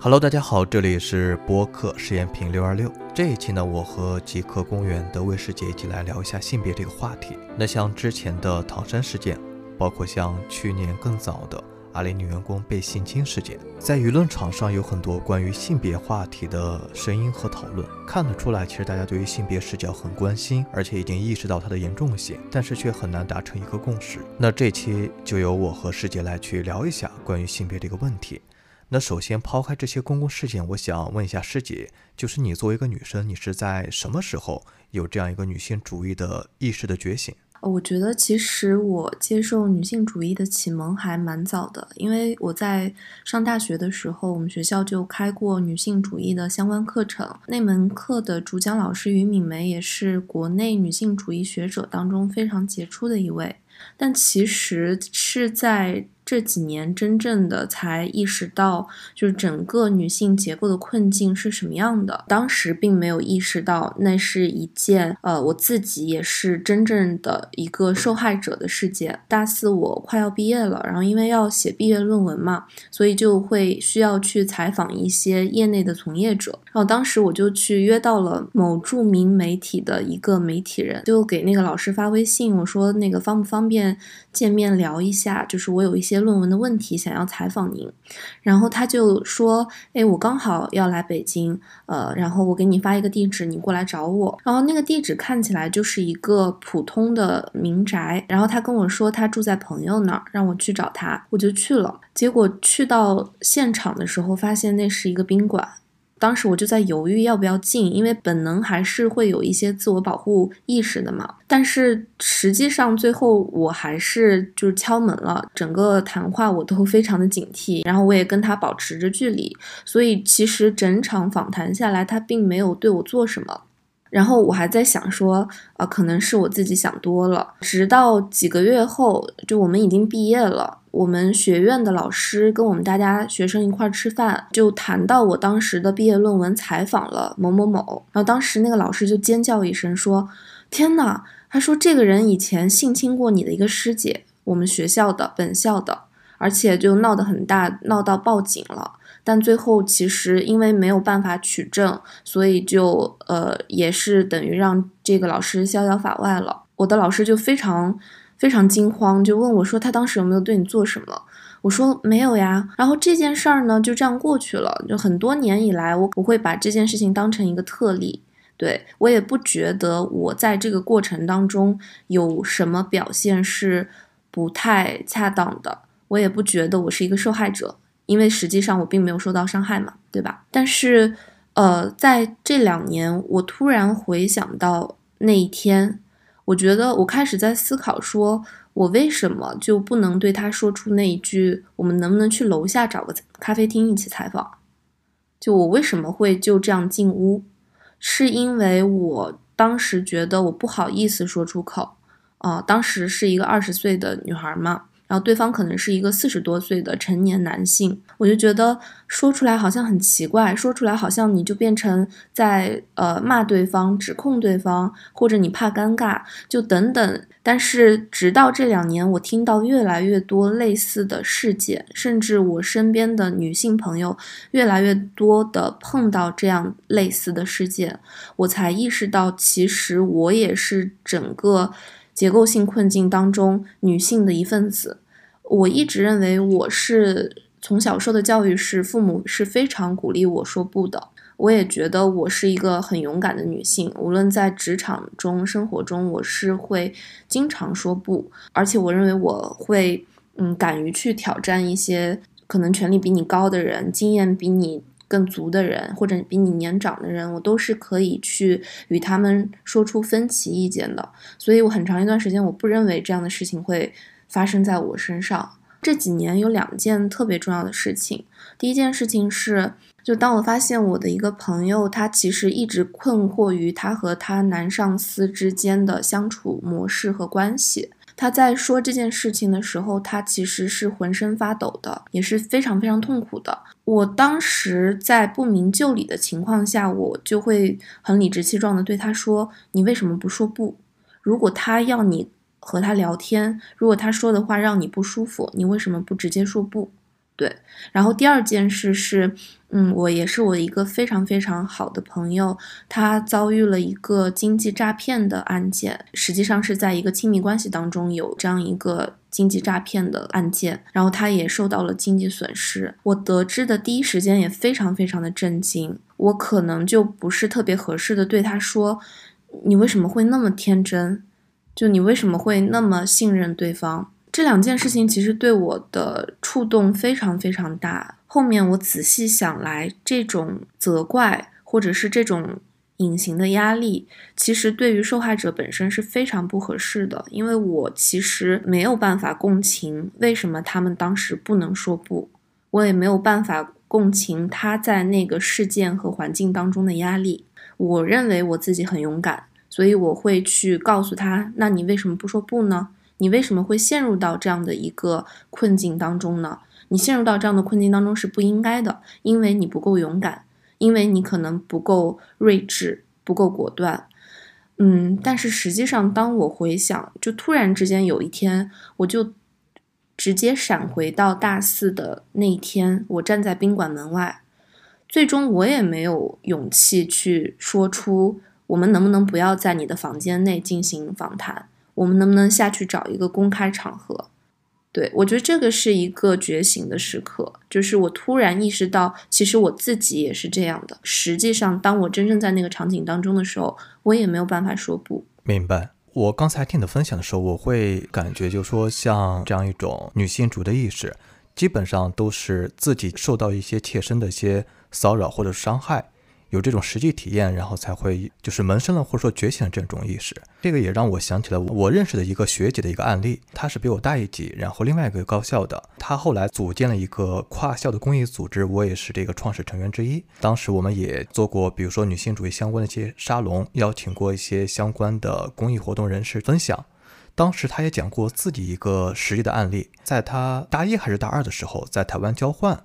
Hello，大家好，这里是播客实验品六二六。这一期呢，我和极客公园的魏师姐一起来聊一下性别这个话题。那像之前的唐山事件，包括像去年更早的阿里女员工被性侵事件，在舆论场上有很多关于性别话题的声音和讨论。看得出来，其实大家对于性别视角很关心，而且已经意识到它的严重性，但是却很难达成一个共识。那这期就由我和师姐来去聊一下关于性别这个问题。那首先抛开这些公共事件，我想问一下师姐，就是你作为一个女生，你是在什么时候有这样一个女性主义的意识的觉醒？我觉得其实我接受女性主义的启蒙还蛮早的，因为我在上大学的时候，我们学校就开过女性主义的相关课程，那门课的主讲老师于敏梅也是国内女性主义学者当中非常杰出的一位，但其实是在。这几年真正的才意识到，就是整个女性结构的困境是什么样的。当时并没有意识到，那是一件呃，我自己也是真正的一个受害者的事件。大四我快要毕业了，然后因为要写毕业论文嘛，所以就会需要去采访一些业内的从业者。然后当时我就去约到了某著名媒体的一个媒体人，就给那个老师发微信，我说那个方不方便见面聊一下，就是我有一些。论文的问题想要采访您，然后他就说：“哎，我刚好要来北京，呃，然后我给你发一个地址，你过来找我。然后那个地址看起来就是一个普通的民宅，然后他跟我说他住在朋友那儿，让我去找他，我就去了。结果去到现场的时候，发现那是一个宾馆。”当时我就在犹豫要不要进，因为本能还是会有一些自我保护意识的嘛。但是实际上最后我还是就是敲门了，整个谈话我都非常的警惕，然后我也跟他保持着距离，所以其实整场访谈下来，他并没有对我做什么。然后我还在想说，啊，可能是我自己想多了。直到几个月后，就我们已经毕业了。我们学院的老师跟我们大家学生一块吃饭，就谈到我当时的毕业论文采访了某某某，然后当时那个老师就尖叫一声说：“天呐！”他说这个人以前性侵过你的一个师姐，我们学校的本校的，而且就闹得很大，闹到报警了。但最后其实因为没有办法取证，所以就呃也是等于让这个老师逍遥法外了。我的老师就非常。非常惊慌，就问我说：“他当时有没有对你做什么？”我说：“没有呀。”然后这件事儿呢，就这样过去了。就很多年以来，我不会把这件事情当成一个特例，对我也不觉得我在这个过程当中有什么表现是不太恰当的，我也不觉得我是一个受害者，因为实际上我并没有受到伤害嘛，对吧？但是，呃，在这两年，我突然回想到那一天。我觉得我开始在思考，说我为什么就不能对他说出那一句“我们能不能去楼下找个咖啡厅一起采访”？就我为什么会就这样进屋，是因为我当时觉得我不好意思说出口啊。当时是一个二十岁的女孩嘛。然后对方可能是一个四十多岁的成年男性，我就觉得说出来好像很奇怪，说出来好像你就变成在呃骂对方、指控对方，或者你怕尴尬，就等等。但是直到这两年，我听到越来越多类似的事件，甚至我身边的女性朋友越来越多的碰到这样类似的事件，我才意识到，其实我也是整个。结构性困境当中，女性的一份子。我一直认为，我是从小受的教育是父母是非常鼓励我说不的。我也觉得我是一个很勇敢的女性，无论在职场中、生活中，我是会经常说不。而且，我认为我会，嗯，敢于去挑战一些可能权力比你高的人，经验比你。更足的人，或者比你年长的人，我都是可以去与他们说出分歧意见的。所以我很长一段时间，我不认为这样的事情会发生在我身上。这几年有两件特别重要的事情。第一件事情是，就当我发现我的一个朋友，他其实一直困惑于他和他男上司之间的相处模式和关系。他在说这件事情的时候，他其实是浑身发抖的，也是非常非常痛苦的。我当时在不明就里的情况下，我就会很理直气壮的对他说：“你为什么不说不？如果他要你和他聊天，如果他说的话让你不舒服，你为什么不直接说不？对，然后第二件事是，嗯，我也是我一个非常非常好的朋友，他遭遇了一个经济诈骗的案件，实际上是在一个亲密关系当中有这样一个经济诈骗的案件，然后他也受到了经济损失。我得知的第一时间也非常非常的震惊，我可能就不是特别合适的对他说，你为什么会那么天真？就你为什么会那么信任对方？这两件事情其实对我的触动非常非常大。后面我仔细想来，这种责怪或者是这种隐形的压力，其实对于受害者本身是非常不合适的。因为我其实没有办法共情为什么他们当时不能说不，我也没有办法共情他在那个事件和环境当中的压力。我认为我自己很勇敢，所以我会去告诉他：那你为什么不说不呢？你为什么会陷入到这样的一个困境当中呢？你陷入到这样的困境当中是不应该的，因为你不够勇敢，因为你可能不够睿智，不够果断。嗯，但是实际上，当我回想，就突然之间有一天，我就直接闪回到大四的那一天，我站在宾馆门外，最终我也没有勇气去说出，我们能不能不要在你的房间内进行访谈。我们能不能下去找一个公开场合？对我觉得这个是一个觉醒的时刻，就是我突然意识到，其实我自己也是这样的。实际上，当我真正在那个场景当中的时候，我也没有办法说不。明白。我刚才听你的分享的时候，我会感觉，就说像这样一种女性主义的意识，基本上都是自己受到一些切身的一些骚扰或者伤害。有这种实际体验，然后才会就是萌生了或者说觉醒了这种意识。这个也让我想起了我认识的一个学姐的一个案例，她是比我大一级，然后另外一个高校的，她后来组建了一个跨校的公益组织，我也是这个创始成员之一。当时我们也做过，比如说女性主义相关的一些沙龙，邀请过一些相关的公益活动人士分享。当时她也讲过自己一个实际的案例，在她大一还是大二的时候，在台湾交换。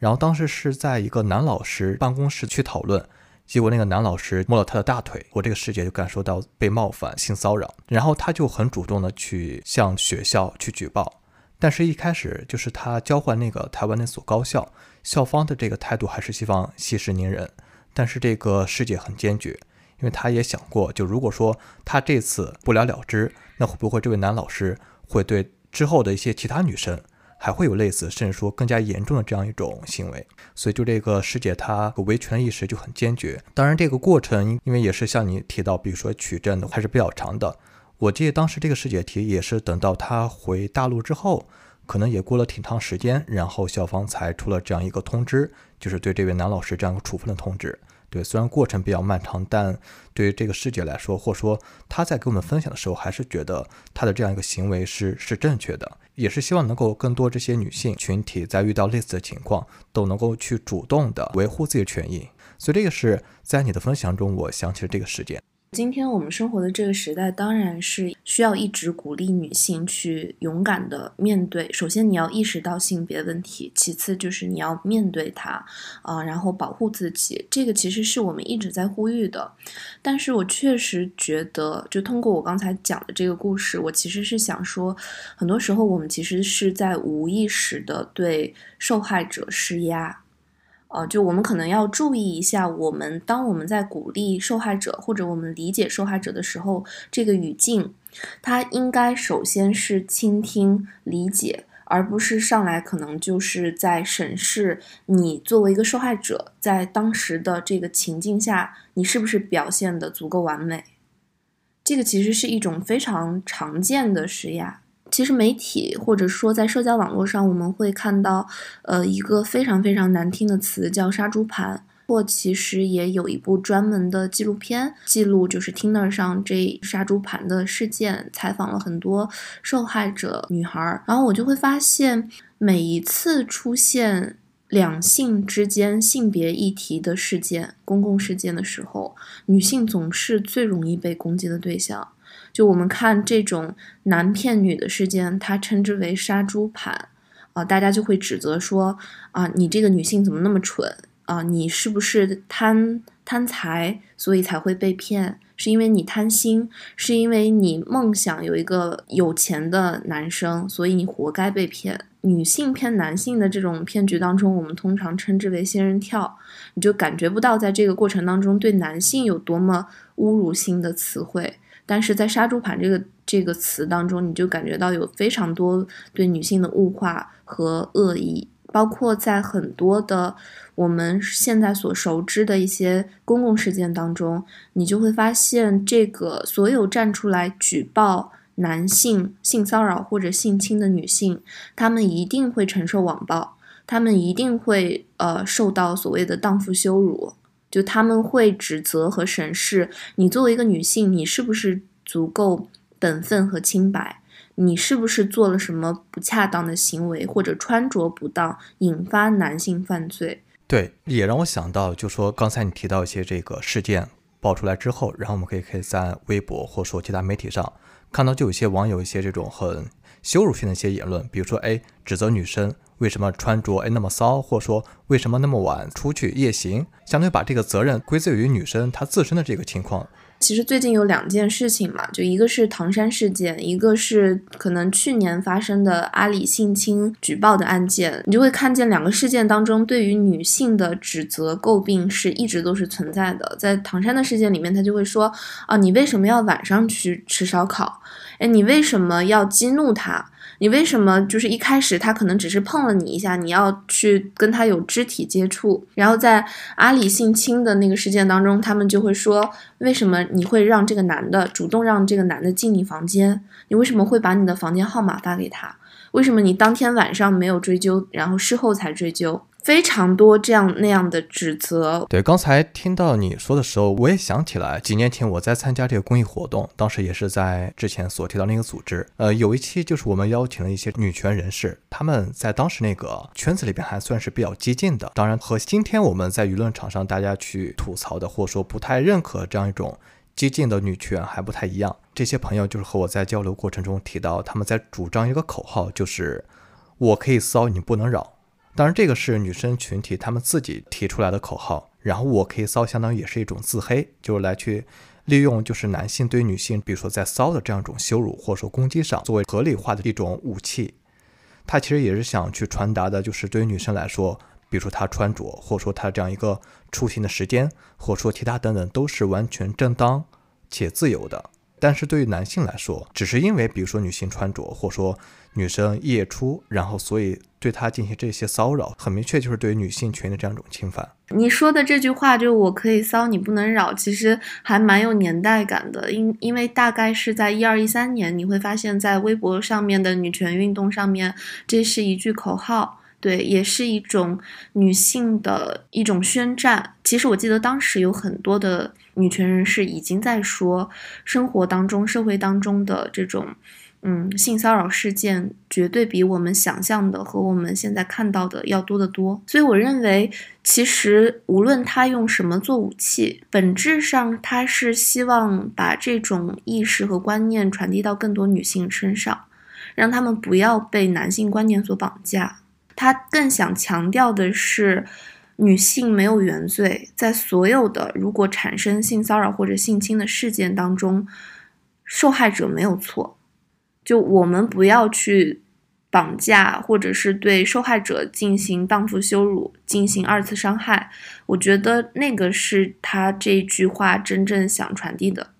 然后当时是在一个男老师办公室去讨论，结果那个男老师摸了他的大腿，我这个师姐就感受到被冒犯、性骚扰，然后他就很主动的去向学校去举报，但是一开始就是他交换那个台湾那所高校，校方的这个态度还是希望息事宁人，但是这个师姐很坚决，因为他也想过，就如果说他这次不了了之，那会不会这位男老师会对之后的一些其他女生？还会有类似，甚至说更加严重的这样一种行为，所以就这个师姐她维权意识就很坚决。当然，这个过程因为也是像你提到，比如说取证的还是比较长的。我记得当时这个师姐提也是等到她回大陆之后，可能也过了挺长时间，然后校方才出了这样一个通知，就是对这位男老师这样一个处分的通知。对，虽然过程比较漫长，但对于这个师姐来说，或者说她在给我们分享的时候，还是觉得她的这样一个行为是是正确的，也是希望能够更多这些女性群体在遇到类似的情况，都能够去主动的维护自己的权益。所以这个是在你的分享中，我想起了这个事件。今天我们生活的这个时代，当然是需要一直鼓励女性去勇敢的面对。首先，你要意识到性别问题；其次，就是你要面对它，啊，然后保护自己。这个其实是我们一直在呼吁的。但是我确实觉得，就通过我刚才讲的这个故事，我其实是想说，很多时候我们其实是在无意识的对受害者施压。呃，就我们可能要注意一下，我们当我们在鼓励受害者或者我们理解受害者的时候，这个语境，它应该首先是倾听、理解，而不是上来可能就是在审视你作为一个受害者，在当时的这个情境下，你是不是表现的足够完美。这个其实是一种非常常见的施压。其实媒体或者说在社交网络上，我们会看到，呃，一个非常非常难听的词叫“杀猪盘”。或其实也有一部专门的纪录片记录，就是 Tinder 上这杀猪盘的事件，采访了很多受害者女孩。然后我就会发现，每一次出现两性之间性别议题的事件、公共事件的时候，女性总是最容易被攻击的对象。就我们看这种男骗女的事件，他称之为杀猪盘，啊，大家就会指责说，啊，你这个女性怎么那么蠢啊？你是不是贪贪财，所以才会被骗？是因为你贪心，是因为你梦想有一个有钱的男生，所以你活该被骗。女性偏男性的这种骗局当中，我们通常称之为仙人跳，你就感觉不到在这个过程当中对男性有多么侮辱性的词汇，但是在杀猪盘这个这个词当中，你就感觉到有非常多对女性的物化和恶意，包括在很多的我们现在所熟知的一些公共事件当中，你就会发现这个所有站出来举报。男性性骚扰或者性侵的女性，她们一定会承受网暴，她们一定会呃受到所谓的荡妇羞辱，就他们会指责和审视你作为一个女性，你是不是足够本分和清白，你是不是做了什么不恰当的行为或者穿着不当，引发男性犯罪。对，也让我想到，就说刚才你提到一些这个事件爆出来之后，然后我们可以可以在微博或说其他媒体上。看到就有些网友一些这种很羞辱性的一些言论，比如说哎，指责女生为什么穿着哎那么骚，或者说为什么那么晚出去夜行，相当于把这个责任归罪于女生她自身的这个情况。其实最近有两件事情嘛，就一个是唐山事件，一个是可能去年发生的阿里性侵举报的案件，你就会看见两个事件当中对于女性的指责诟病是一直都是存在的。在唐山的事件里面，他就会说啊，你为什么要晚上去吃烧烤？哎，你为什么要激怒他？你为什么就是一开始他可能只是碰了你一下，你要去跟他有肢体接触？然后在阿里性侵的那个事件当中，他们就会说，为什么你会让这个男的主动让这个男的进你房间？你为什么会把你的房间号码发给他？为什么你当天晚上没有追究，然后事后才追究？非常多这样那样的指责。对，刚才听到你说的时候，我也想起来，几年前我在参加这个公益活动，当时也是在之前所提到那个组织。呃，有一期就是我们邀请了一些女权人士，他们在当时那个圈子里边还算是比较激进的。当然，和今天我们在舆论场上大家去吐槽的，或者说不太认可这样一种激进的女权还不太一样。这些朋友就是和我在交流过程中提到，他们在主张一个口号，就是我可以骚，你不能扰。当然，这个是女生群体他们自己提出来的口号。然后我可以骚，相当于也是一种自黑，就是来去利用就是男性对女性，比如说在骚的这样一种羞辱或者说攻击上，作为合理化的一种武器。他其实也是想去传达的，就是对于女生来说，比如说她穿着，或者说她这样一个出行的时间，或者说其他等等，都是完全正当且自由的。但是对于男性来说，只是因为比如说女性穿着，或者说女生夜出，然后所以对她进行这些骚扰，很明确就是对于女性权的这样一种侵犯。你说的这句话就我可以骚，你不能扰，其实还蛮有年代感的。因因为大概是在一二一三年，你会发现在微博上面的女权运动上面，这是一句口号。对，也是一种女性的一种宣战。其实我记得当时有很多的女权人士已经在说，生活当中、社会当中的这种，嗯，性骚扰事件绝对比我们想象的和我们现在看到的要多得多。所以我认为，其实无论他用什么做武器，本质上他是希望把这种意识和观念传递到更多女性身上，让他们不要被男性观念所绑架。他更想强调的是，女性没有原罪，在所有的如果产生性骚扰或者性侵的事件当中，受害者没有错。就我们不要去绑架，或者是对受害者进行荡妇羞辱，进行二次伤害。我觉得那个是他这句话真正想传递的。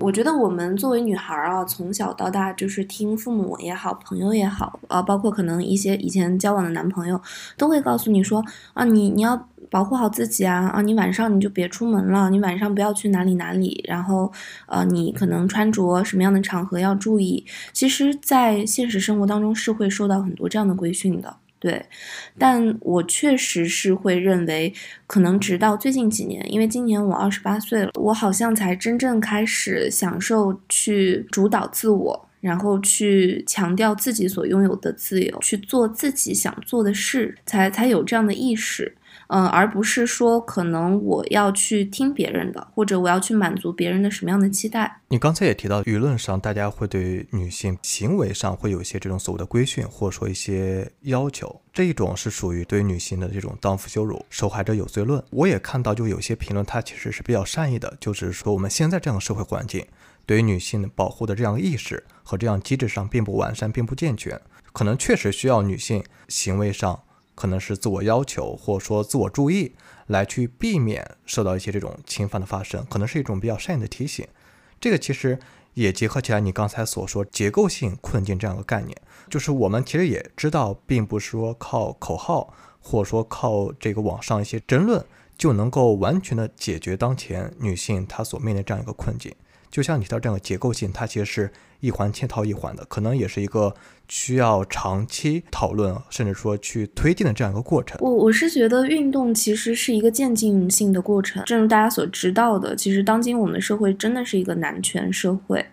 我觉得我们作为女孩儿啊，从小到大就是听父母也好，朋友也好，啊，包括可能一些以前交往的男朋友，都会告诉你说啊，你你要保护好自己啊，啊，你晚上你就别出门了，你晚上不要去哪里哪里，然后呃，你可能穿着什么样的场合要注意。其实，在现实生活当中是会受到很多这样的规训的。对，但我确实是会认为，可能直到最近几年，因为今年我二十八岁了，我好像才真正开始享受去主导自我，然后去强调自己所拥有的自由，去做自己想做的事，才才有这样的意识。嗯，而不是说可能我要去听别人的，或者我要去满足别人的什么样的期待。你刚才也提到，舆论上大家会对女性行为上会有一些这种所谓的规训，或者说一些要求。这一种是属于对女性的这种荡妇羞辱、受害者有罪论。我也看到，就有些评论，它其实是比较善意的，就是说我们现在这样的社会环境，对于女性保护的这样意识和这样机制上并不完善，并不健全。可能确实需要女性行为上可能是自我要求或者说自我注意，来去避免受到一些这种侵犯的发生，可能是一种比较善意的提醒。这个其实也结合起来你刚才所说结构性困境这样的概念，就是我们其实也知道，并不是说靠口号或者说靠这个网上一些争论就能够完全的解决当前女性她所面临这样一个困境。就像你提到这样的结构性，它其实是一环嵌套一环的，可能也是一个需要长期讨论，甚至说去推进的这样一个过程。我我是觉得运动其实是一个渐进性的过程。正如大家所知道的，其实当今我们社会真的是一个男权社会，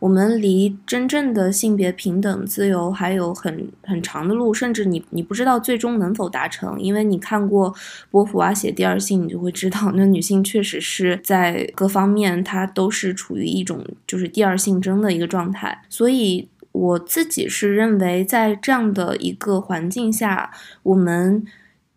我们离真正的性别平等、自由还有很很长的路，甚至你你不知道最终能否达成，因为你看过波伏娃写《第二性》，你就会知道，那女性确实是在各方面她都是处于一种就是第二性征的一个状态，所以我自己是认为，在这样的一个环境下，我们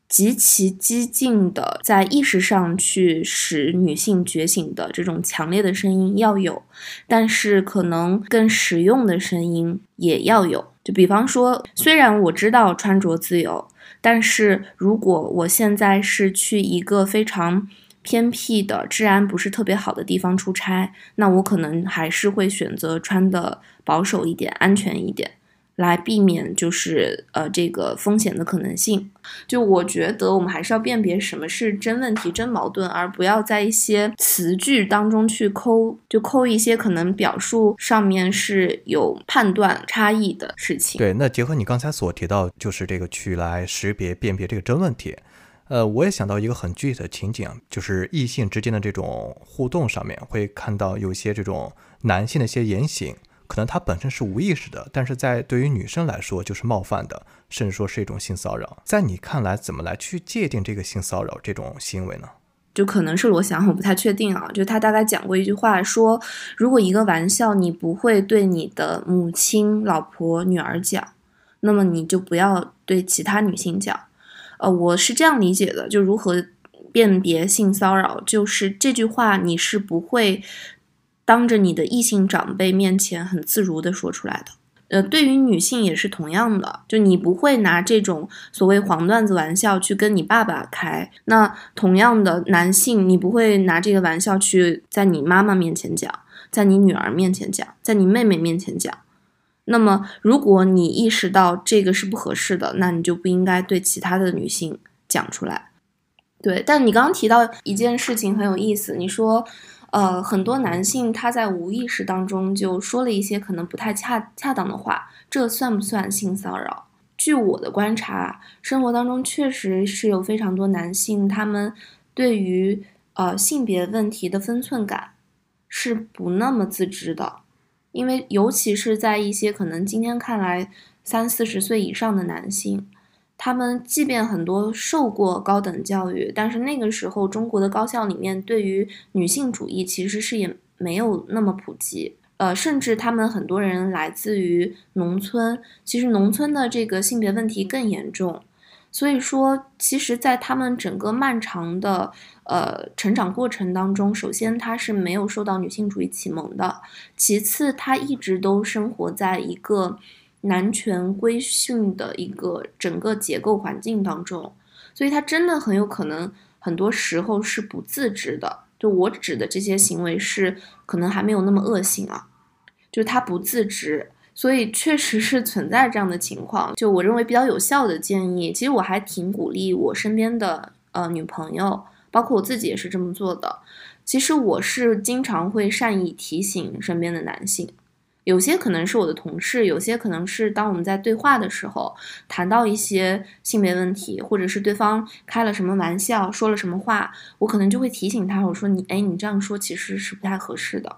极其激进的在意识上去使女性觉醒的这种强烈的声音要有，但是可能更实用的声音也要有。就比方说，虽然我知道穿着自由，但是如果我现在是去一个非常偏僻的、治安不是特别好的地方出差，那我可能还是会选择穿的保守一点、安全一点，来避免就是呃这个风险的可能性。就我觉得我们还是要辨别什么是真问题、真矛盾，而不要在一些词句当中去抠，就抠一些可能表述上面是有判断差异的事情。对，那结合你刚才所提到，就是这个去来识别、辨别这个真问题。呃，我也想到一个很具体的情景，就是异性之间的这种互动上面，会看到有些这种男性的一些言行，可能他本身是无意识的，但是在对于女生来说就是冒犯的，甚至说是一种性骚扰。在你看来，怎么来去界定这个性骚扰这种行为呢？就可能是罗翔，我不太确定啊。就他大概讲过一句话，说如果一个玩笑你不会对你的母亲、老婆、女儿讲，那么你就不要对其他女性讲。呃，我是这样理解的，就如何辨别性骚扰，就是这句话你是不会当着你的异性长辈面前很自如的说出来的。呃，对于女性也是同样的，就你不会拿这种所谓黄段子玩笑去跟你爸爸开。那同样的，男性你不会拿这个玩笑去在你妈妈面前讲，在你女儿面前讲，在你妹妹面前讲。那么，如果你意识到这个是不合适的，那你就不应该对其他的女性讲出来。对，但你刚刚提到一件事情很有意思，你说，呃，很多男性他在无意识当中就说了一些可能不太恰恰当的话，这算不算性骚扰？据我的观察，生活当中确实是有非常多男性，他们对于呃性别问题的分寸感是不那么自知的。因为尤其是在一些可能今天看来三四十岁以上的男性，他们即便很多受过高等教育，但是那个时候中国的高校里面对于女性主义其实是也没有那么普及，呃，甚至他们很多人来自于农村，其实农村的这个性别问题更严重。所以说，其实，在他们整个漫长的呃成长过程当中，首先他是没有受到女性主义启蒙的，其次他一直都生活在一个男权规训的一个整个结构环境当中，所以他真的很有可能很多时候是不自知的。就我指的这些行为是可能还没有那么恶性啊，就是他不自知。所以确实是存在这样的情况，就我认为比较有效的建议，其实我还挺鼓励我身边的呃女朋友，包括我自己也是这么做的。其实我是经常会善意提醒身边的男性，有些可能是我的同事，有些可能是当我们在对话的时候谈到一些性别问题，或者是对方开了什么玩笑，说了什么话，我可能就会提醒他，我说你哎，你这样说其实是不太合适的。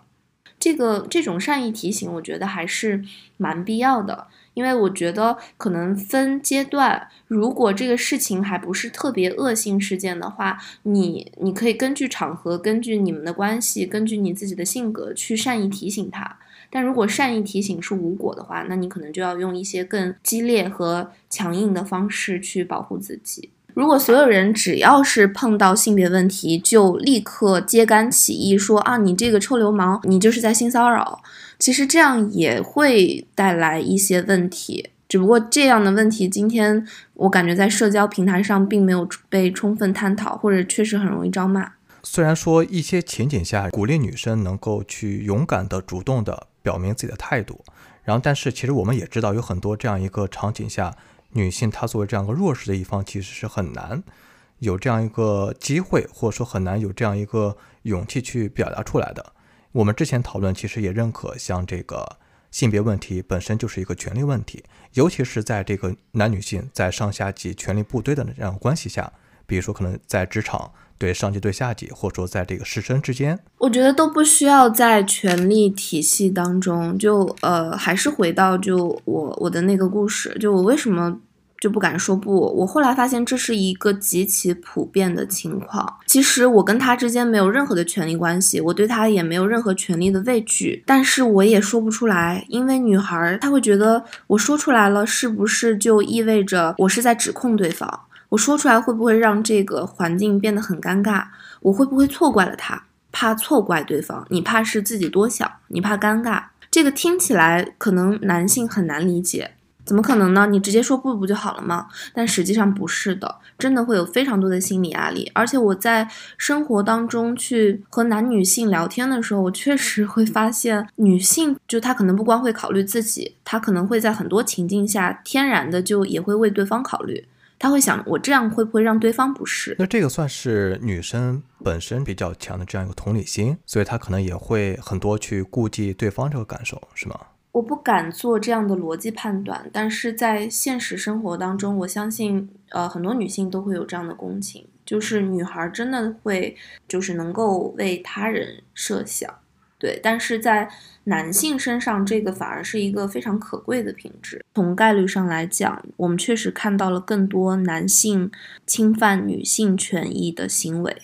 这个这种善意提醒，我觉得还是蛮必要的，因为我觉得可能分阶段，如果这个事情还不是特别恶性事件的话，你你可以根据场合，根据你们的关系，根据你自己的性格去善意提醒他。但如果善意提醒是无果的话，那你可能就要用一些更激烈和强硬的方式去保护自己。如果所有人只要是碰到性别问题，就立刻揭竿起义，说啊，你这个臭流氓，你就是在性骚扰，其实这样也会带来一些问题。只不过这样的问题，今天我感觉在社交平台上并没有被充分探讨，或者确实很容易招骂。虽然说一些情景下鼓励女生能够去勇敢的、主动的表明自己的态度，然后但是其实我们也知道有很多这样一个场景下，女性她作为这样一个弱势的一方，其实是很难有这样一个机会，或者说很难有这样一个勇气去表达出来的。我们之前讨论其实也认可，像这个性别问题本身就是一个权利问题，尤其是在这个男女性在上下级权力部队的这样关系下，比如说可能在职场。对上级对下级，或者说在这个师生之间，我觉得都不需要在权力体系当中。就呃，还是回到就我我的那个故事，就我为什么就不敢说不？我后来发现这是一个极其普遍的情况。其实我跟他之间没有任何的权利关系，我对他也没有任何权利的畏惧，但是我也说不出来，因为女孩她会觉得我说出来了，是不是就意味着我是在指控对方？我说出来会不会让这个环境变得很尴尬？我会不会错怪了他？怕错怪对方，你怕是自己多想，你怕尴尬。这个听起来可能男性很难理解，怎么可能呢？你直接说不不就好了吗？但实际上不是的，真的会有非常多的心理压力。而且我在生活当中去和男女性聊天的时候，我确实会发现，女性就她可能不光会考虑自己，她可能会在很多情境下天然的就也会为对方考虑。他会想，我这样会不会让对方不适？那这个算是女生本身比较强的这样一个同理心，所以她可能也会很多去顾及对方这个感受，是吗？我不敢做这样的逻辑判断，但是在现实生活当中，我相信，呃，很多女性都会有这样的共情，就是女孩真的会，就是能够为他人设想。对，但是在男性身上，这个反而是一个非常可贵的品质。从概率上来讲，我们确实看到了更多男性侵犯女性权益的行为。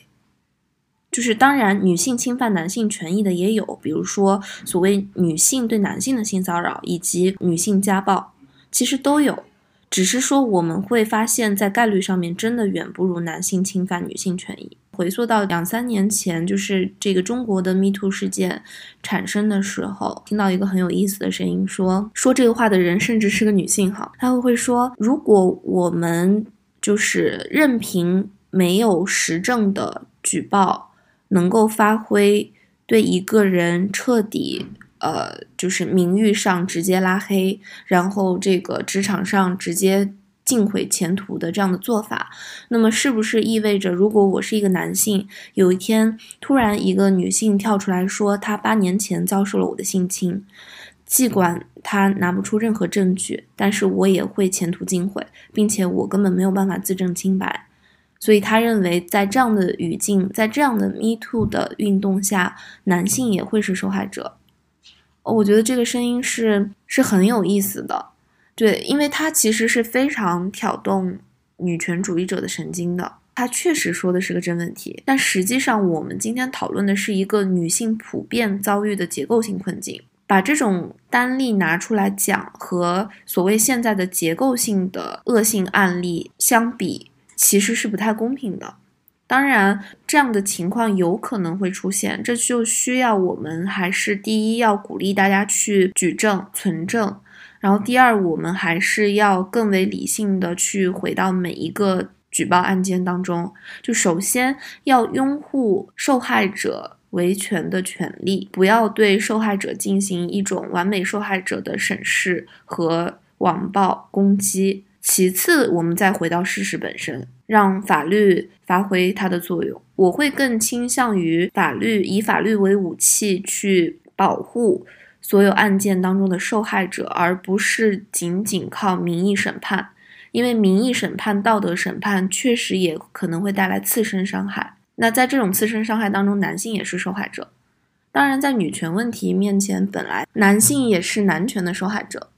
就是当然，女性侵犯男性权益的也有，比如说所谓女性对男性的性骚扰以及女性家暴，其实都有。只是说我们会发现，在概率上面，真的远不如男性侵犯女性权益。回溯到两三年前，就是这个中国的 Me Too 事件产生的时候，听到一个很有意思的声音，说说这个话的人甚至是个女性哈，他会说，如果我们就是任凭没有实证的举报，能够发挥对一个人彻底呃，就是名誉上直接拉黑，然后这个职场上直接。尽毁前途的这样的做法，那么是不是意味着，如果我是一个男性，有一天突然一个女性跳出来说她八年前遭受了我的性侵，尽管她拿不出任何证据，但是我也会前途尽毁，并且我根本没有办法自证清白。所以他认为，在这样的语境，在这样的 Me Too 的运动下，男性也会是受害者。我觉得这个声音是是很有意思的。对，因为他其实是非常挑动女权主义者的神经的。他确实说的是个真问题，但实际上我们今天讨论的是一个女性普遍遭遇的结构性困境。把这种单例拿出来讲，和所谓现在的结构性的恶性案例相比，其实是不太公平的。当然，这样的情况有可能会出现，这就需要我们还是第一要鼓励大家去举证存证。然后第二，我们还是要更为理性的去回到每一个举报案件当中，就首先要拥护受害者维权的权利，不要对受害者进行一种完美受害者的审视和网暴攻击。其次，我们再回到事实本身，让法律发挥它的作用。我会更倾向于法律以法律为武器去保护。所有案件当中的受害者，而不是仅仅靠民意审判，因为民意审判、道德审判确实也可能会带来次生伤害。那在这种次生伤害当中，男性也是受害者。当然，在女权问题面前，本来男性也是男权的受害者。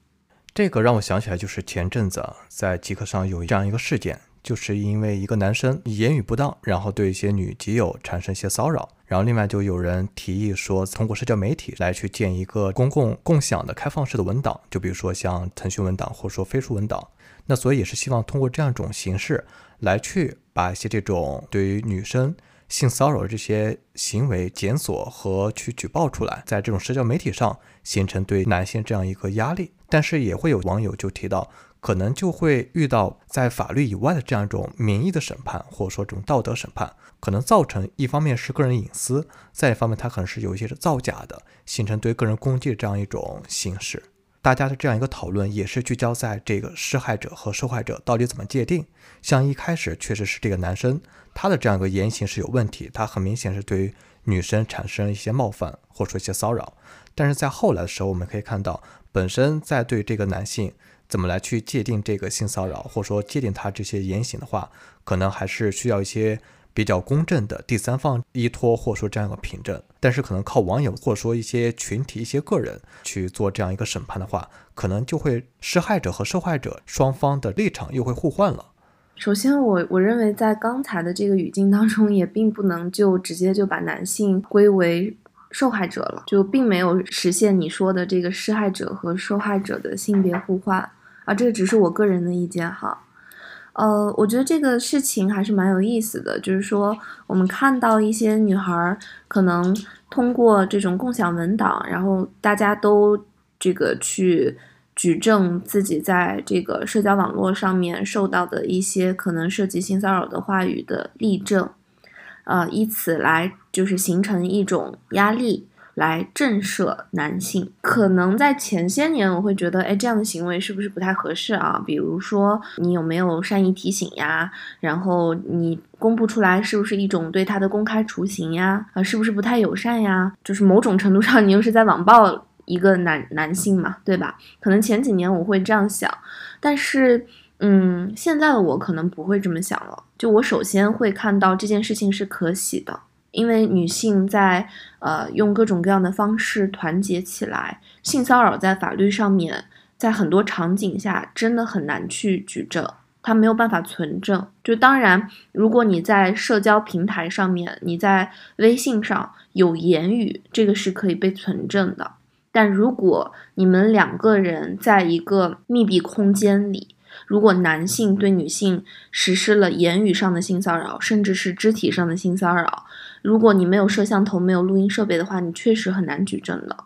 这个让我想起来，就是前阵子在极客上有这样一个事件。就是因为一个男生言语不当，然后对一些女基友产生一些骚扰，然后另外就有人提议说，通过社交媒体来去建一个公共共享的开放式的文档，就比如说像腾讯文档或者说飞书文档，那所以也是希望通过这样一种形式来去把一些这种对于女生性骚扰这些行为检索和去举报出来，在这种社交媒体上形成对男性这样一个压力。但是也会有网友就提到，可能就会遇到在法律以外的这样一种民意的审判，或者说这种道德审判，可能造成一方面是个人隐私，再一方面它可能是有一些是造假的，形成对个人攻击的这样一种形式。大家的这样一个讨论也是聚焦在这个施害者和受害者到底怎么界定。像一开始确实是这个男生他的这样一个言行是有问题，他很明显是对于女生产生一些冒犯或者说一些骚扰。但是在后来的时候，我们可以看到，本身在对这个男性怎么来去界定这个性骚扰，或者说界定他这些言行的话，可能还是需要一些。比较公正的第三方依托，或者说这样一个凭证，但是可能靠网友或者说一些群体、一些个人去做这样一个审判的话，可能就会施害者和受害者双方的立场又会互换了。首先，我我认为在刚才的这个语境当中，也并不能就直接就把男性归为受害者了，就并没有实现你说的这个施害者和受害者的性别互换啊，这个只是我个人的意见哈。呃，我觉得这个事情还是蛮有意思的，就是说我们看到一些女孩可能通过这种共享文档，然后大家都这个去举证自己在这个社交网络上面受到的一些可能涉及性骚扰的话语的例证，呃，以此来就是形成一种压力。来震慑男性，可能在前些年我会觉得，哎，这样的行为是不是不太合适啊？比如说你有没有善意提醒呀？然后你公布出来是不是一种对他的公开处刑呀？啊，是不是不太友善呀？就是某种程度上你又是在网暴一个男男性嘛，对吧？可能前几年我会这样想，但是，嗯，现在的我可能不会这么想了。就我首先会看到这件事情是可喜的。因为女性在呃用各种各样的方式团结起来，性骚扰在法律上面，在很多场景下真的很难去举证，它没有办法存证。就当然，如果你在社交平台上面，你在微信上有言语，这个是可以被存证的。但如果你们两个人在一个密闭空间里，如果男性对女性实施了言语上的性骚扰，甚至是肢体上的性骚扰，如果你没有摄像头、没有录音设备的话，你确实很难举证的。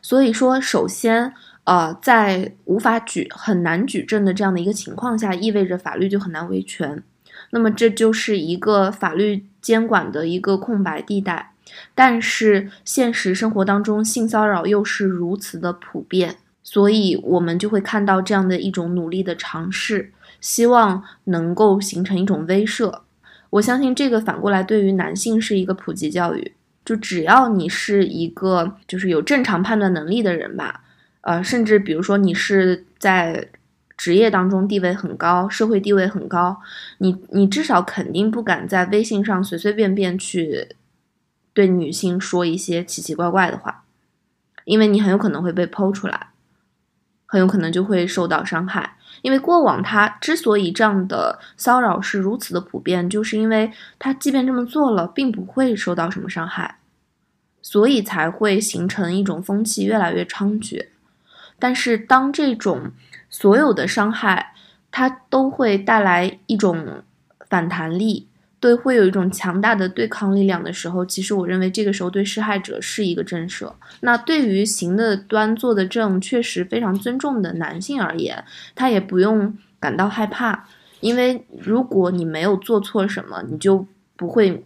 所以说，首先，呃，在无法举、很难举证的这样的一个情况下，意味着法律就很难维权。那么，这就是一个法律监管的一个空白地带。但是，现实生活当中，性骚扰又是如此的普遍。所以，我们就会看到这样的一种努力的尝试，希望能够形成一种威慑。我相信这个反过来对于男性是一个普及教育，就只要你是一个就是有正常判断能力的人吧，呃，甚至比如说你是在职业当中地位很高，社会地位很高，你你至少肯定不敢在微信上随随便便去对女性说一些奇奇怪怪的话，因为你很有可能会被剖出来。很有可能就会受到伤害，因为过往他之所以这样的骚扰是如此的普遍，就是因为他即便这么做了，并不会受到什么伤害，所以才会形成一种风气越来越猖獗。但是当这种所有的伤害，它都会带来一种反弹力。对，会有一种强大的对抗力量的时候，其实我认为这个时候对施害者是一个震慑。那对于行的端、坐的正、确实非常尊重的男性而言，他也不用感到害怕，因为如果你没有做错什么，你就不会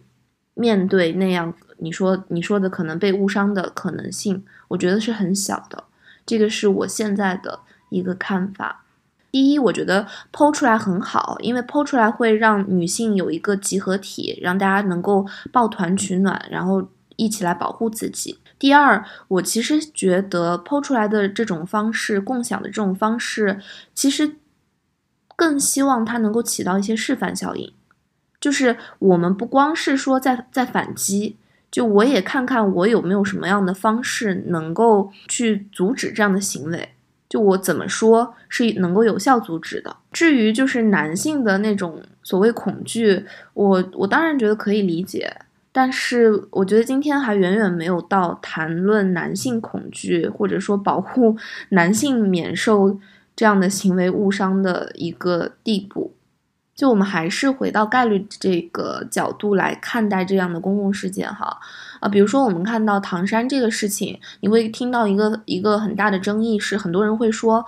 面对那样你说你说的可能被误伤的可能性。我觉得是很小的，这个是我现在的一个看法。第一，我觉得剖出来很好，因为剖出来会让女性有一个集合体，让大家能够抱团取暖，然后一起来保护自己。第二，我其实觉得剖出来的这种方式，共享的这种方式，其实更希望它能够起到一些示范效应，就是我们不光是说在在反击，就我也看看我有没有什么样的方式能够去阻止这样的行为。就我怎么说是能够有效阻止的。至于就是男性的那种所谓恐惧，我我当然觉得可以理解，但是我觉得今天还远远没有到谈论男性恐惧或者说保护 男性免受这样的行为误伤的一个地步。就我们还是回到概率这个角度来看待这样的公共事件哈，啊，比如说我们看到唐山这个事情，你会听到一个一个很大的争议是，很多人会说，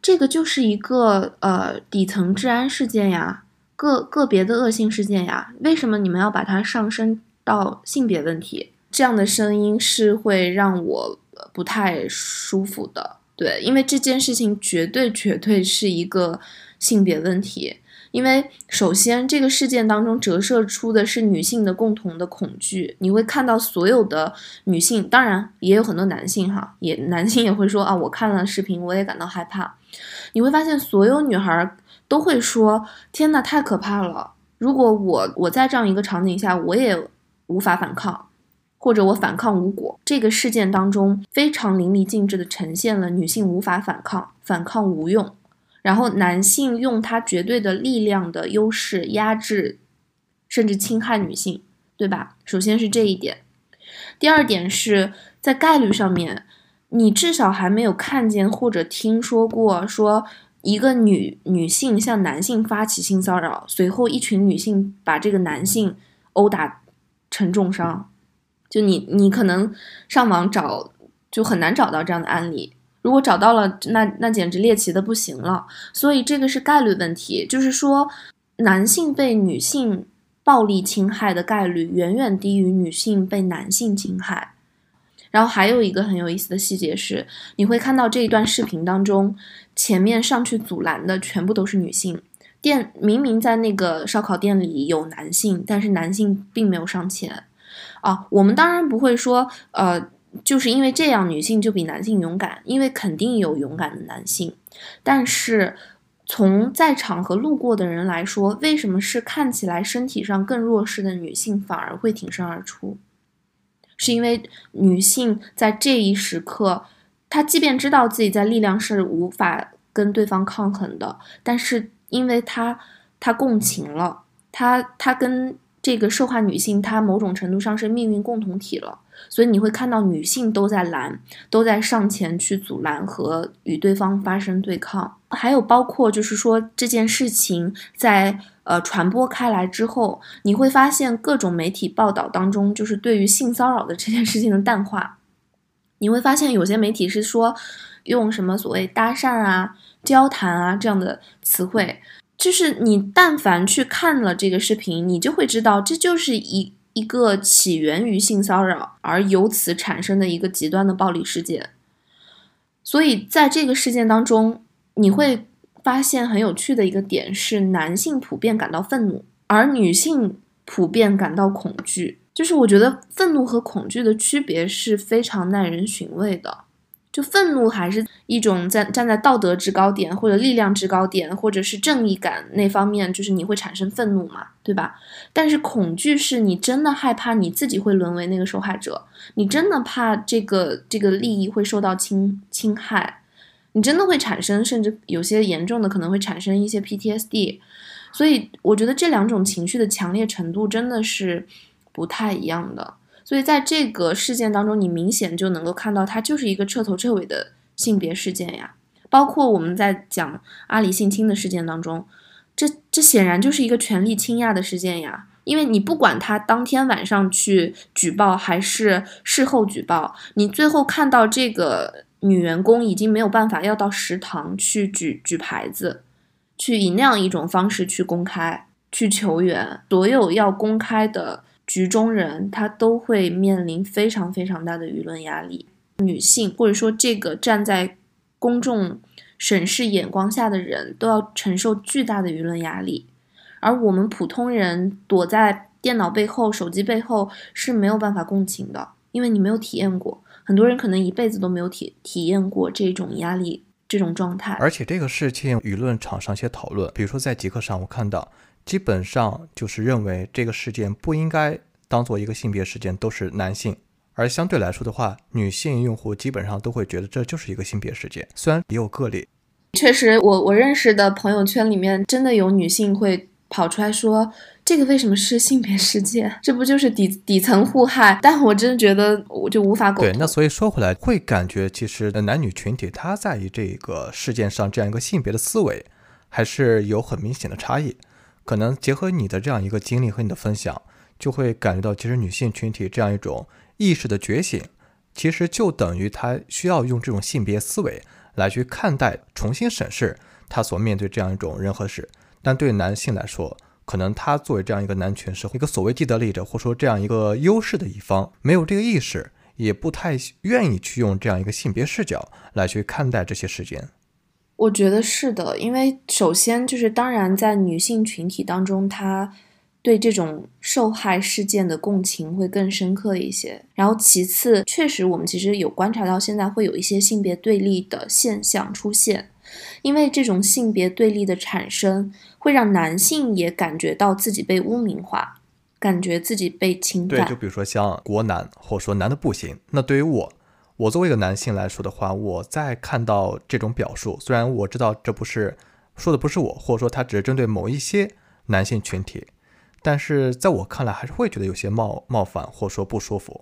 这个就是一个呃底层治安事件呀，个个别的恶性事件呀，为什么你们要把它上升到性别问题？这样的声音是会让我不太舒服的，对，因为这件事情绝对绝对是一个性别问题。因为首先，这个事件当中折射出的是女性的共同的恐惧。你会看到所有的女性，当然也有很多男性哈，也男性也会说啊，我看了视频，我也感到害怕。你会发现，所有女孩都会说：“天呐，太可怕了！如果我我在这样一个场景下，我也无法反抗，或者我反抗无果。”这个事件当中非常淋漓尽致地呈现了女性无法反抗，反抗无用。然后男性用他绝对的力量的优势压制，甚至侵害女性，对吧？首先是这一点，第二点是在概率上面，你至少还没有看见或者听说过说一个女女性向男性发起性骚扰，随后一群女性把这个男性殴打成重伤，就你你可能上网找就很难找到这样的案例。如果找到了，那那简直猎奇的不行了。所以这个是概率问题，就是说，男性被女性暴力侵害的概率远远低于女性被男性侵害。然后还有一个很有意思的细节是，你会看到这一段视频当中，前面上去阻拦的全部都是女性。店明明在那个烧烤店里有男性，但是男性并没有上前。啊，我们当然不会说，呃。就是因为这样，女性就比男性勇敢，因为肯定有勇敢的男性。但是从在场和路过的人来说，为什么是看起来身体上更弱势的女性反而会挺身而出？是因为女性在这一时刻，她即便知道自己在力量是无法跟对方抗衡的，但是因为她她共情了，她她跟这个受害女性，她某种程度上是命运共同体了。所以你会看到女性都在拦，都在上前去阻拦和与对方发生对抗。还有包括就是说这件事情在呃传播开来之后，你会发现各种媒体报道当中，就是对于性骚扰的这件事情的淡化。你会发现有些媒体是说用什么所谓搭讪啊、交谈啊这样的词汇，就是你但凡去看了这个视频，你就会知道这就是一。一个起源于性骚扰而由此产生的一个极端的暴力事件，所以在这个事件当中，你会发现很有趣的一个点是，男性普遍感到愤怒，而女性普遍感到恐惧。就是我觉得愤怒和恐惧的区别是非常耐人寻味的。就愤怒还是一种在站在道德制高点或者力量制高点或者是正义感那方面，就是你会产生愤怒嘛，对吧？但是恐惧是你真的害怕你自己会沦为那个受害者，你真的怕这个这个利益会受到侵侵害，你真的会产生，甚至有些严重的可能会产生一些 PTSD。所以我觉得这两种情绪的强烈程度真的是不太一样的。所以在这个事件当中，你明显就能够看到，它就是一个彻头彻尾的性别事件呀。包括我们在讲阿里性侵的事件当中，这这显然就是一个权力倾轧的事件呀。因为你不管他当天晚上去举报还是事后举报，你最后看到这个女员工已经没有办法要到食堂去举举牌子，去以那样一种方式去公开去求援，所有要公开的。局中人，他都会面临非常非常大的舆论压力。女性，或者说这个站在公众审视眼光下的人，都要承受巨大的舆论压力。而我们普通人躲在电脑背后、手机背后是没有办法共情的，因为你没有体验过。很多人可能一辈子都没有体体验过这种压力、这种状态。而且这个事情，舆论场上一些讨论，比如说在极客上，我看到。基本上就是认为这个事件不应该当做一个性别事件，都是男性。而相对来说的话，女性用户基本上都会觉得这就是一个性别事件，虽然也有个例。确实，我我认识的朋友圈里面真的有女性会跑出来说，这个为什么是性别事件？这不就是底底层互害？但我真的觉得我就无法苟对，那所以说回来，会感觉其实男女群体他在于这个事件上这样一个性别的思维，还是有很明显的差异。可能结合你的这样一个经历和你的分享，就会感觉到，其实女性群体这样一种意识的觉醒，其实就等于她需要用这种性别思维来去看待、重新审视她所面对这样一种人和事。但对男性来说，可能他作为这样一个男权社会一个所谓既得利益者，或者说这样一个优势的一方，没有这个意识，也不太愿意去用这样一个性别视角来去看待这些事件。我觉得是的，因为首先就是，当然在女性群体当中，她对这种受害事件的共情会更深刻一些。然后其次，确实我们其实有观察到，现在会有一些性别对立的现象出现，因为这种性别对立的产生，会让男性也感觉到自己被污名化，感觉自己被侵犯。对，就比如说像国男，或者说男的不行，那对于我。我作为一个男性来说的话，我在看到这种表述，虽然我知道这不是说的不是我，或者说他只是针对某一些男性群体，但是在我看来还是会觉得有些冒冒犯，或者说不舒服。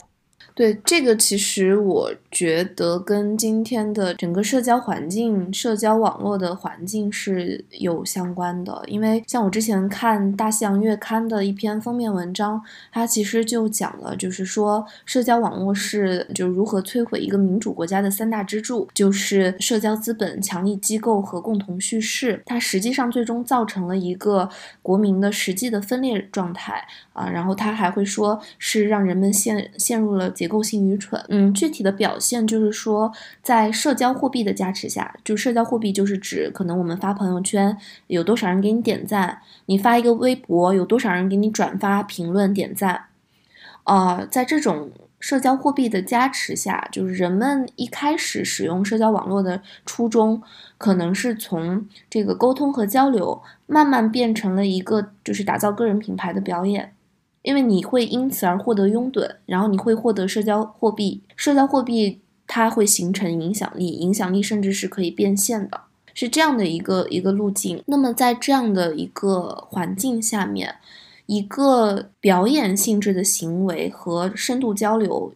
对这个，其实我觉得跟今天的整个社交环境、社交网络的环境是有相关的。因为像我之前看《大西洋月刊》的一篇封面文章，它其实就讲了，就是说社交网络是就如何摧毁一个民主国家的三大支柱，就是社交资本、强力机构和共同叙事。它实际上最终造成了一个国民的实际的分裂状态啊。然后他还会说是让人们陷陷入了结。构性愚蠢，嗯，具体的表现就是说，在社交货币的加持下，就社交货币就是指可能我们发朋友圈有多少人给你点赞，你发一个微博有多少人给你转发、评论、点赞，啊，在这种社交货币的加持下，就是人们一开始使用社交网络的初衷，可能是从这个沟通和交流，慢慢变成了一个就是打造个人品牌的表演。因为你会因此而获得拥趸，然后你会获得社交货币，社交货币它会形成影响力，影响力甚至是可以变现的，是这样的一个一个路径。那么在这样的一个环境下面，一个表演性质的行为和深度交流，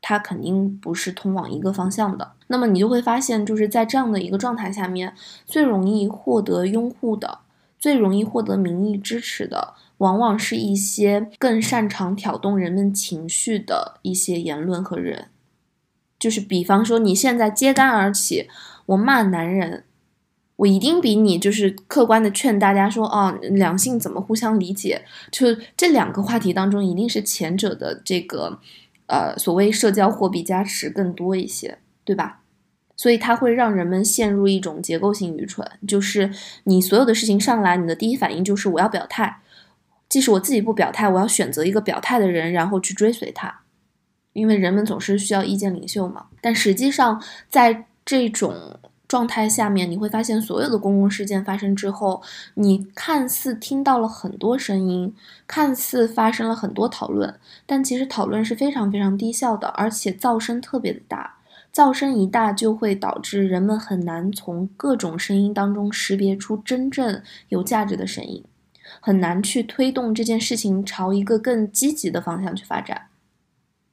它肯定不是通往一个方向的。那么你就会发现，就是在这样的一个状态下面，最容易获得拥护的，最容易获得民意支持的。往往是一些更擅长挑动人们情绪的一些言论和人，就是比方说你现在揭竿而起，我骂男人，我一定比你就是客观的劝大家说，哦，两性怎么互相理解？就这两个话题当中，一定是前者的这个，呃，所谓社交货币加持更多一些，对吧？所以它会让人们陷入一种结构性愚蠢，就是你所有的事情上来，你的第一反应就是我要表态。即使我自己不表态，我要选择一个表态的人，然后去追随他，因为人们总是需要意见领袖嘛。但实际上，在这种状态下面，你会发现，所有的公共事件发生之后，你看似听到了很多声音，看似发生了很多讨论，但其实讨论是非常非常低效的，而且噪声特别的大。噪声一大，就会导致人们很难从各种声音当中识别出真正有价值的声音。很难去推动这件事情朝一个更积极的方向去发展。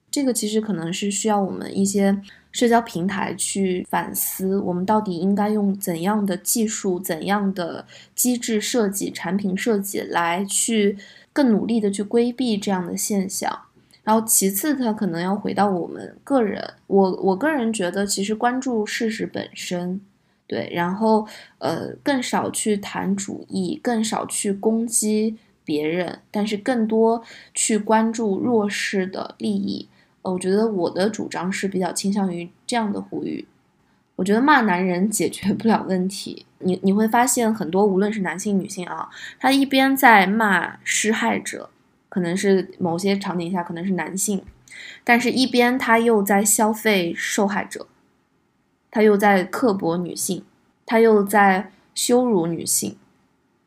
这个其实可能是需要我们一些社交平台去反思，我们到底应该用怎样的技术、怎样的机制设计、产品设计来去更努力的去规避这样的现象。然后其次，它可能要回到我们个人。我我个人觉得，其实关注事实本身。对，然后呃，更少去谈主义，更少去攻击别人，但是更多去关注弱势的利益。呃，我觉得我的主张是比较倾向于这样的呼吁。我觉得骂男人解决不了问题。你你会发现很多，无论是男性女性啊，他一边在骂施害者，可能是某些场景下可能是男性，但是一边他又在消费受害者。他又在刻薄女性，他又在羞辱女性，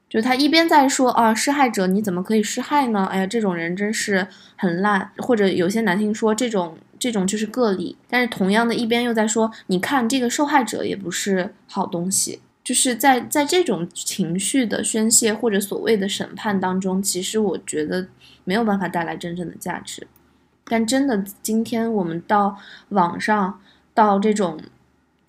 就他一边在说啊，施害者你怎么可以施害呢？哎呀，这种人真是很烂。或者有些男性说这种这种就是个例，但是同样的一边又在说，你看这个受害者也不是好东西。就是在在这种情绪的宣泄或者所谓的审判当中，其实我觉得没有办法带来真正的价值。但真的，今天我们到网上到这种。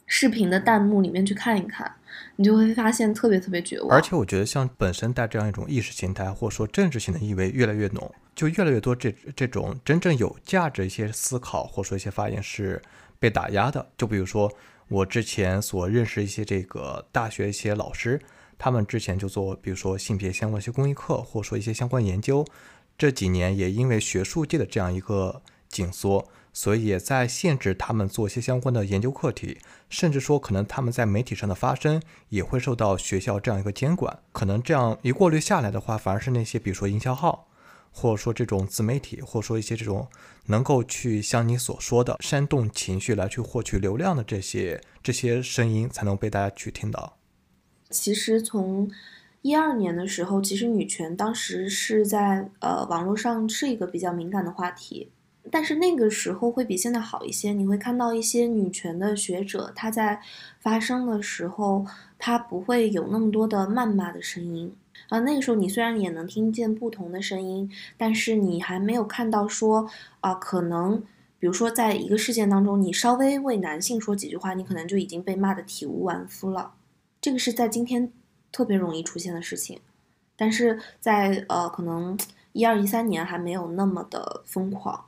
视频的弹幕里面去看一看，你就会发现特别特别绝望。而且我觉得，像本身带这样一种意识形态或者说政治性的意味越来越浓，就越来越多这这种真正有价值一些思考或者说一些发言是被打压的。就比如说我之前所认识一些这个大学一些老师，他们之前就做比如说性别相关一些公益课，或者说一些相关研究，这几年也因为学术界的这样一个紧缩。所以也在限制他们做一些相关的研究课题，甚至说可能他们在媒体上的发声也会受到学校这样一个监管。可能这样一过滤下来的话，反而是那些比如说营销号，或者说这种自媒体，或者说一些这种能够去像你所说的煽动情绪来去获取流量的这些这些声音，才能被大家去听到。其实从一二年的时候，其实女权当时是在呃网络上是一个比较敏感的话题。但是那个时候会比现在好一些，你会看到一些女权的学者，她在发声的时候，她不会有那么多的谩骂的声音啊。那个时候你虽然也能听见不同的声音，但是你还没有看到说啊，可能比如说在一个事件当中，你稍微为男性说几句话，你可能就已经被骂得体无完肤了。这个是在今天特别容易出现的事情，但是在呃可能一二一三年还没有那么的疯狂。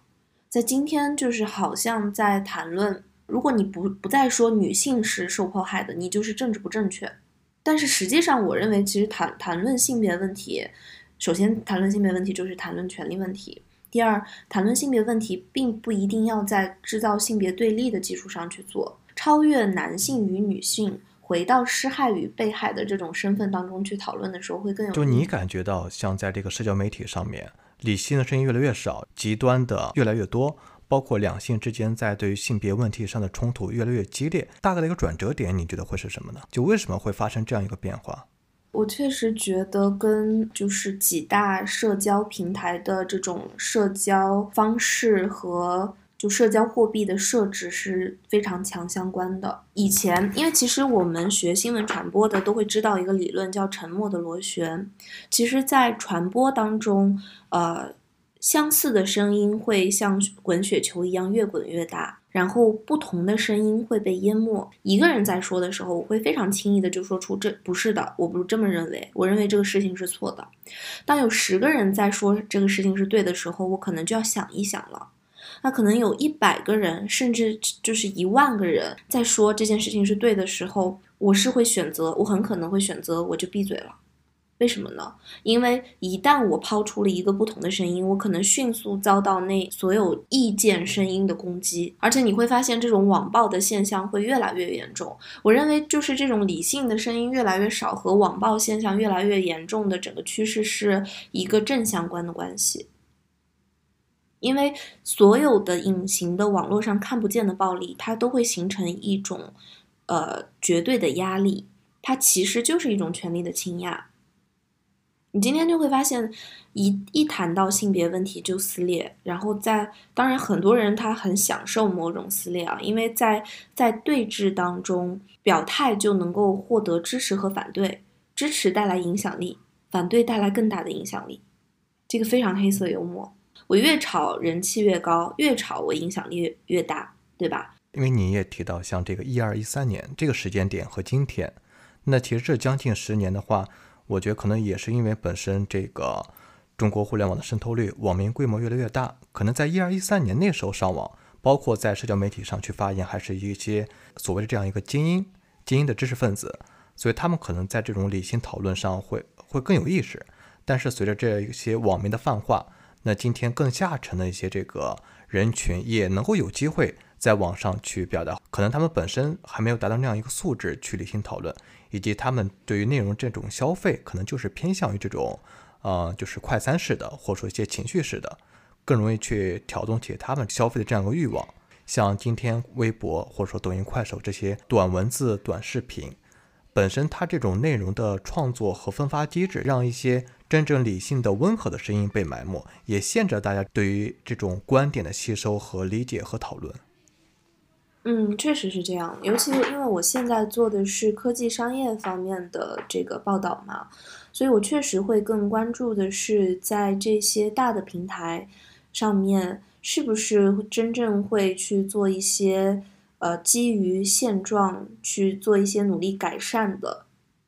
在今天，就是好像在谈论，如果你不不再说女性是受迫害的，你就是政治不正确。但是实际上，我认为其实谈谈论性别问题，首先谈论性别问题就是谈论权利问题。第二，谈论性别问题并不一定要在制造性别对立的基础上去做，超越男性与女性，回到施害与被害的这种身份当中去讨论的时候，会更有。就你感觉到，像在这个社交媒体上面。理性的声音越来越少，极端的越来越多，包括两性之间在对于性别问题上的冲突越来越激烈。大概的一个转折点，你觉得会是什么呢？就为什么会发生这样一个变化？我确实觉得跟就是几大社交平台的这种社交方式和。就社交货币的设置是非常强相关的。以前，因为其实我们学新闻传播的都会知道一个理论叫沉默的螺旋。其实，在传播当中，呃，相似的声音会像滚雪球一样越滚越大，然后不同的声音会被淹没。一个人在说的时候，我会非常轻易的就说出这不是的，我不这么认为，我认为这个事情是错的。当有十个人在说这个事情是对的时候，我可能就要想一想了。那可能有一百个人，甚至就是一万个人在说这件事情是对的时候，我是会选择，我很可能会选择，我就闭嘴了。为什么呢？因为一旦我抛出了一个不同的声音，我可能迅速遭到那所有意见声音的攻击，而且你会发现这种网暴的现象会越来越严重。我认为就是这种理性的声音越来越少和网暴现象越来越严重的整个趋势是一个正相关的关系。因为所有的隐形的网络上看不见的暴力，它都会形成一种，呃，绝对的压力。它其实就是一种权力的倾轧。你今天就会发现，一一谈到性别问题就撕裂，然后在当然很多人他很享受某种撕裂啊，因为在在对峙当中表态就能够获得支持和反对，支持带来影响力，反对带来更大的影响力，这个非常黑色幽默。我越吵人气越高，越吵我影响力越大，对吧？因为你也提到像这个一二一三年这个时间点和今天，那其实这将近十年的话，我觉得可能也是因为本身这个中国互联网的渗透率、网民规模越来越大，可能在一二一三年那时候上网，包括在社交媒体上去发言，还是一些所谓的这样一个精英、精英的知识分子，所以他们可能在这种理性讨论上会会更有意识。但是随着这一些网民的泛化，那今天更下沉的一些这个人群也能够有机会在网上去表达，可能他们本身还没有达到那样一个素质去理性讨论，以及他们对于内容这种消费可能就是偏向于这种，呃，就是快餐式的，或者说一些情绪式的，更容易去挑动起他们消费的这样一个欲望。像今天微博或者说抖音、快手这些短文字、短视频，本身它这种内容的创作和分发机制，让一些。真正理性的、温和的声音被埋没，也限制了大家对于这种观点的吸收和理解和讨论。嗯，确实是这样。尤其因为我现在做的是科技商业方面的这个报道嘛，所以我确实会更关注的是在这些大的平台上面，是不是真正会去做一些呃，基于现状去做一些努力改善的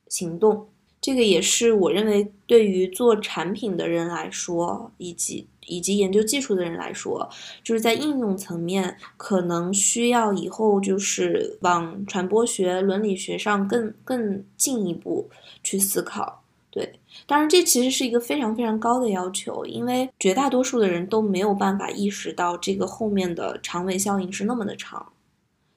行动。这个也是我认为对于做产品的人来说，以及以及研究技术的人来说，就是在应用层面可能需要以后就是往传播学、伦理学上更更进一步去思考。对，当然这其实是一个非常非常高的要求，因为绝大多数的人都没有办法意识到这个后面的长尾效应是那么的长。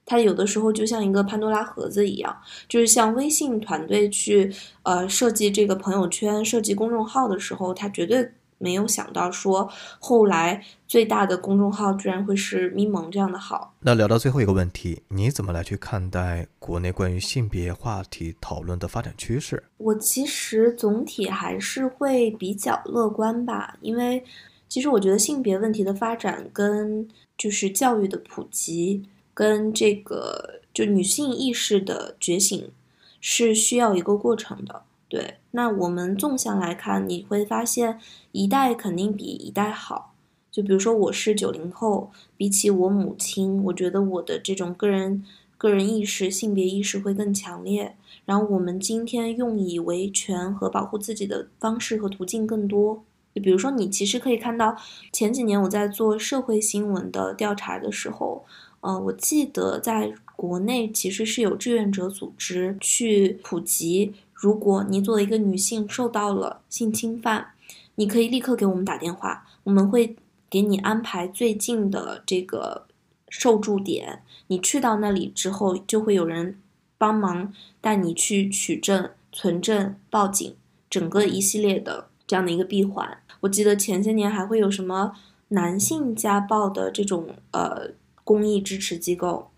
它有的时候就像一个潘多拉盒子一样，就是像微信团队去呃设计这个朋友圈、设计公众号的时候，他绝对没有想到说后来最大的公众号居然会是咪蒙这样的号。那聊到最后一个问题，你怎么来去看待国内关于性别话题讨论的发展趋势？我其实总体还是会比较乐观吧，因为其实我觉得性别问题的发展跟就是教育的普及。跟这个就女性意识的觉醒是需要一个过程的，对。那我们纵向来看，你会发现一代肯定比一代好。就比如说我是九零后，比起我母亲，我觉得我的这种个人个人意识、性别意识会更强烈。然后我们今天用以维权和保护自己的方式和途径更多。就比如说，你其实可以看到前几年我在做社会新闻的调查的时候。呃，我记得在国内其实是有志愿者组织去普及，如果你作为一个女性受到了性侵犯，你可以立刻给我们打电话，我们会给你安排最近的这个受助点，你去到那里之后，就会有人帮忙带你去取证、存证、报警，整个一系列的这样的一个闭环。我记得前些年还会有什么男性家暴的这种呃。公益支持机构，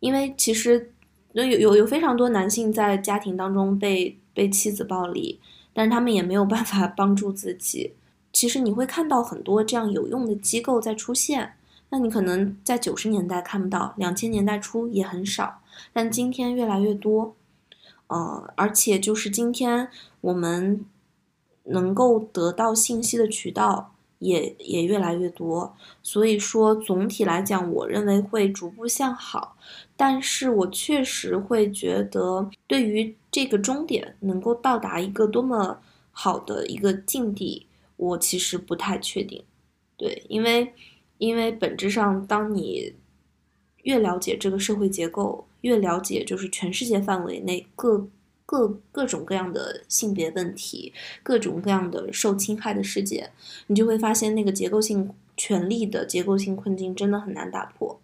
因为其实有有有非常多男性在家庭当中被被妻子暴力，但是他们也没有办法帮助自己。其实你会看到很多这样有用的机构在出现，那你可能在九十年代看不到，两千年代初也很少，但今天越来越多。呃，而且就是今天我们能够得到信息的渠道。也也越来越多，所以说总体来讲，我认为会逐步向好。但是我确实会觉得，对于这个终点能够到达一个多么好的一个境地，我其实不太确定。对，因为因为本质上，当你越了解这个社会结构，越了解就是全世界范围内各。各各种各样的性别问题，各种各样的受侵害的事件，你就会发现那个结构性权力的结构性困境真的很难打破，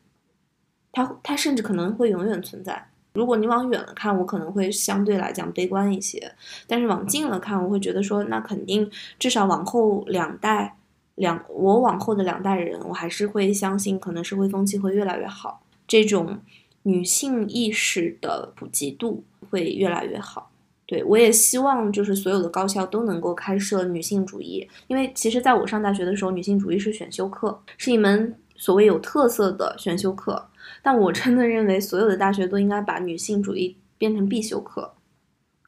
它它甚至可能会永远存在。如果你往远了看，我可能会相对来讲悲观一些，但是往近了看，我会觉得说，那肯定至少往后两代两我往后的两代人，我还是会相信，可能社会风气会越来越好，这种女性意识的普及度。会越来越好，对我也希望就是所有的高校都能够开设女性主义，因为其实在我上大学的时候，女性主义是选修课，是一门所谓有特色的选修课。但我真的认为所有的大学都应该把女性主义变成必修课，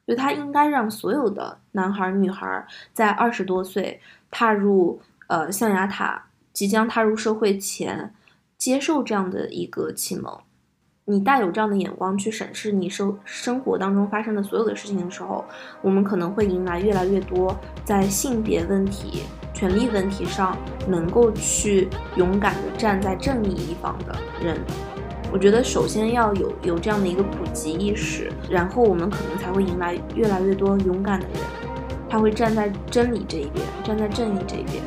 就它应该让所有的男孩女孩在二十多岁踏入呃象牙塔，即将踏入社会前，接受这样的一个启蒙。你带有这样的眼光去审视你生生活当中发生的所有的事情的时候，我们可能会迎来越来越多在性别问题、权利问题上能够去勇敢的站在正义一方的人。我觉得首先要有有这样的一个普及意识，然后我们可能才会迎来越来越多勇敢的人，他会站在真理这一边，站在正义这一边。